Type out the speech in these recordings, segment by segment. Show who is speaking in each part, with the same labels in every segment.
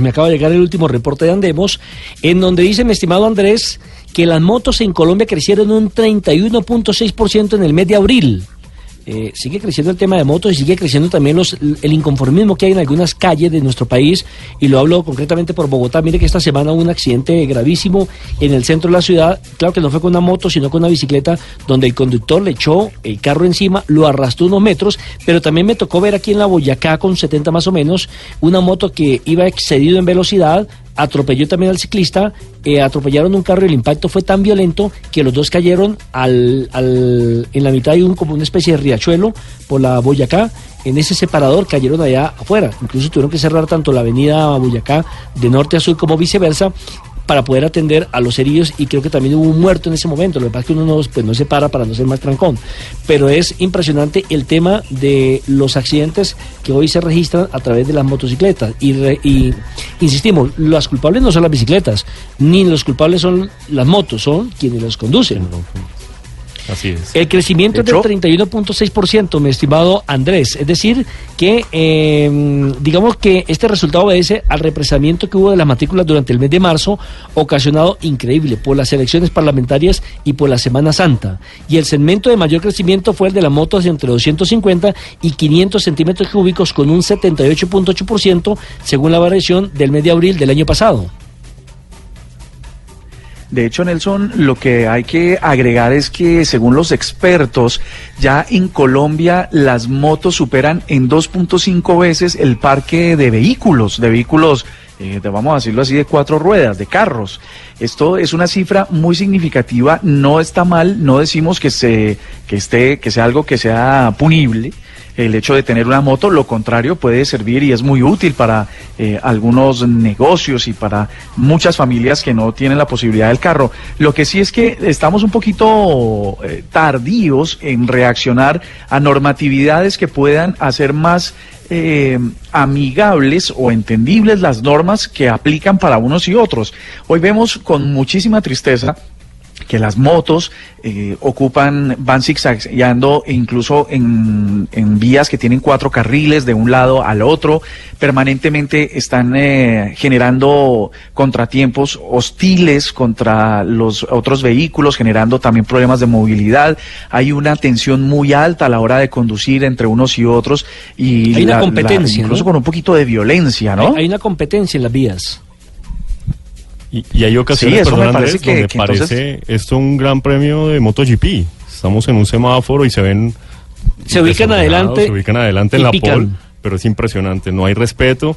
Speaker 1: Me acaba de llegar el último reporte de Andemos, en donde dice, mi estimado Andrés, que las motos en Colombia crecieron un 31.6% en el mes de abril. Eh, sigue creciendo el tema de motos y sigue creciendo también los, el inconformismo que hay en algunas calles de nuestro país y lo hablo concretamente por Bogotá. Mire que esta semana hubo un accidente gravísimo en el centro de la ciudad. Claro que no fue con una moto, sino con una bicicleta donde el conductor le echó el carro encima, lo arrastró unos metros, pero también me tocó ver aquí en la Boyacá con 70 más o menos una moto que iba excedido en velocidad, atropelló también al ciclista, eh, atropellaron un carro y el impacto fue tan violento que los dos cayeron al, al, en la mitad de un, como una especie de riachuelo por la Boyacá. En ese separador cayeron allá afuera. Incluso tuvieron que cerrar tanto la avenida Boyacá de norte a sur como viceversa para poder atender a los heridos y creo que también hubo un muerto en ese momento. Lo que pasa es que uno no, pues, no se para para no ser más trancón. Pero es impresionante el tema de los accidentes que hoy se registran a través de las motocicletas. Y, re, y insistimos, las culpables no son las bicicletas, ni los culpables son las motos, son quienes las conducen.
Speaker 2: Así es.
Speaker 1: El crecimiento es del 31.6%, mi estimado Andrés. Es decir, que eh, digamos que este resultado obedece al represamiento que hubo de las matrículas durante el mes de marzo, ocasionado increíble por las elecciones parlamentarias y por la Semana Santa. Y el segmento de mayor crecimiento fue el de las motos de entre 250 y 500 centímetros cúbicos con un 78.8% según la variación del mes de abril del año pasado.
Speaker 3: De hecho, Nelson, lo que hay que agregar es que según los expertos, ya en Colombia las motos superan en 2.5 veces el parque de vehículos, de vehículos, eh, vamos a decirlo así, de cuatro ruedas, de carros. Esto es una cifra muy significativa, no está mal, no decimos que, se, que, esté, que sea algo que sea punible el hecho de tener una moto, lo contrario puede servir y es muy útil para eh, algunos negocios y para muchas familias que no tienen la posibilidad del carro. Lo que sí es que estamos un poquito eh, tardíos en reaccionar a normatividades que puedan hacer más eh, amigables o entendibles las normas que aplican para unos y otros. Hoy vemos con muchísima tristeza que las motos eh, ocupan, van zigzagueando incluso en, en, vías que tienen cuatro carriles de un lado al otro, permanentemente están eh, generando contratiempos hostiles contra los otros vehículos, generando también problemas de movilidad. Hay una tensión muy alta a la hora de conducir entre unos y otros y
Speaker 1: hay una competencia,
Speaker 3: la, incluso
Speaker 1: ¿no?
Speaker 3: con un poquito de violencia, ¿no?
Speaker 1: Hay, hay una competencia en las vías.
Speaker 2: Y, y, hay ocasiones, sí, perdón, Andrés, que, donde que parece entonces... esto un gran premio de MotoGP. Estamos en un semáforo y se ven...
Speaker 1: Se ubican adelante.
Speaker 2: Se ubican adelante en la pole, pero es impresionante. No hay respeto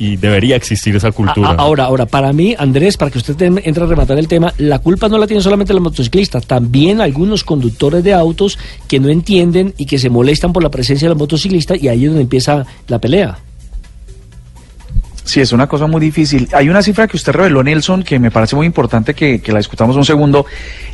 Speaker 2: y debería existir esa cultura.
Speaker 1: A, ahora, ahora, para mí, Andrés, para que usted entre a rematar el tema, la culpa no la tienen solamente los motociclistas, también algunos conductores de autos que no entienden y que se molestan por la presencia de los motociclistas y ahí es donde empieza la pelea.
Speaker 3: Sí, es una cosa muy difícil. Hay una cifra que usted reveló, Nelson, que me parece muy importante que, que la discutamos un segundo,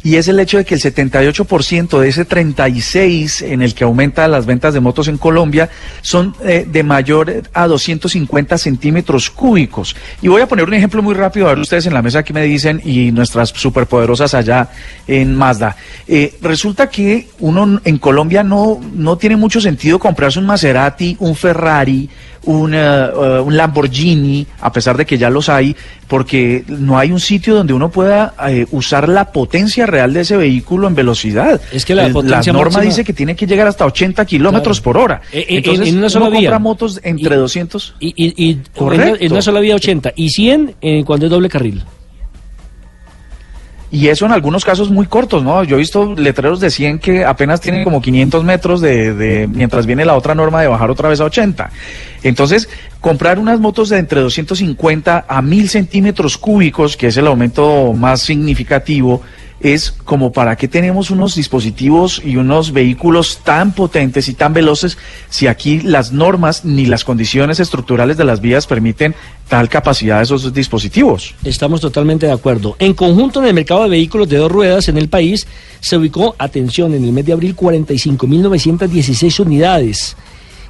Speaker 3: y es el hecho de que el 78% de ese 36 en el que aumenta las ventas de motos en Colombia son eh, de mayor a 250 centímetros cúbicos. Y voy a poner un ejemplo muy rápido, a ver ustedes en la mesa que me dicen, y nuestras superpoderosas allá en Mazda. Eh, resulta que uno en Colombia no, no tiene mucho sentido comprarse un Maserati, un Ferrari, un, uh, un, Lamborghini, a pesar de que ya los hay, porque no hay un sitio donde uno pueda uh, usar la potencia real de ese vehículo en velocidad.
Speaker 1: Es que la,
Speaker 3: El,
Speaker 1: potencia
Speaker 3: la norma
Speaker 1: máxima...
Speaker 3: dice que tiene que llegar hasta 80 kilómetros claro. por hora.
Speaker 1: Eh,
Speaker 3: Entonces,
Speaker 1: en una sola
Speaker 3: uno
Speaker 1: vía.
Speaker 3: compra motos entre
Speaker 1: y,
Speaker 3: 200.
Speaker 1: Y, y, y en, en una sola vía 80 y 100 eh, cuando es doble carril.
Speaker 3: Y eso en algunos casos muy cortos, ¿no? Yo he visto letreros de 100 que apenas tienen como 500 metros de, de, mientras viene la otra norma de bajar otra vez a 80. Entonces, comprar unas motos de entre 250 a 1000 centímetros cúbicos, que es el aumento más significativo, es como para qué tenemos unos dispositivos y unos vehículos tan potentes y tan veloces si aquí las normas ni las condiciones estructurales de las vías permiten tal capacidad de esos dispositivos.
Speaker 1: Estamos totalmente de acuerdo. En conjunto en el mercado de vehículos de dos ruedas en el país se ubicó, atención, en el mes de abril 45.916 unidades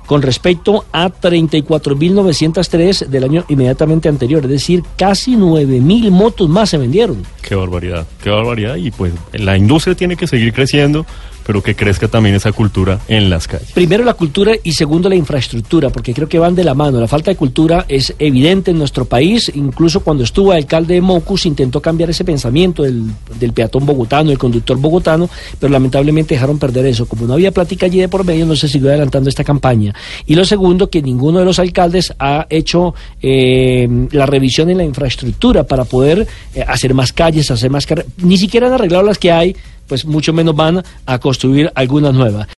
Speaker 1: con respecto a 34.903 del año inmediatamente anterior, es decir, casi 9.000 motos más se vendieron.
Speaker 2: Qué barbaridad, qué barbaridad y pues la industria tiene que seguir creciendo pero que crezca también esa cultura en las calles.
Speaker 1: Primero la cultura y segundo la infraestructura, porque creo que van de la mano. La falta de cultura es evidente en nuestro país, incluso cuando estuvo alcalde de Mocus intentó cambiar ese pensamiento del, del peatón bogotano, del conductor bogotano, pero lamentablemente dejaron perder eso. Como no había plática allí de por medio, no se siguió adelantando esta campaña. Y lo segundo, que ninguno de los alcaldes ha hecho eh, la revisión en la infraestructura para poder eh, hacer más calles, hacer más carreras. Ni siquiera han arreglado las que hay pues mucho menos van a construir algunas nuevas.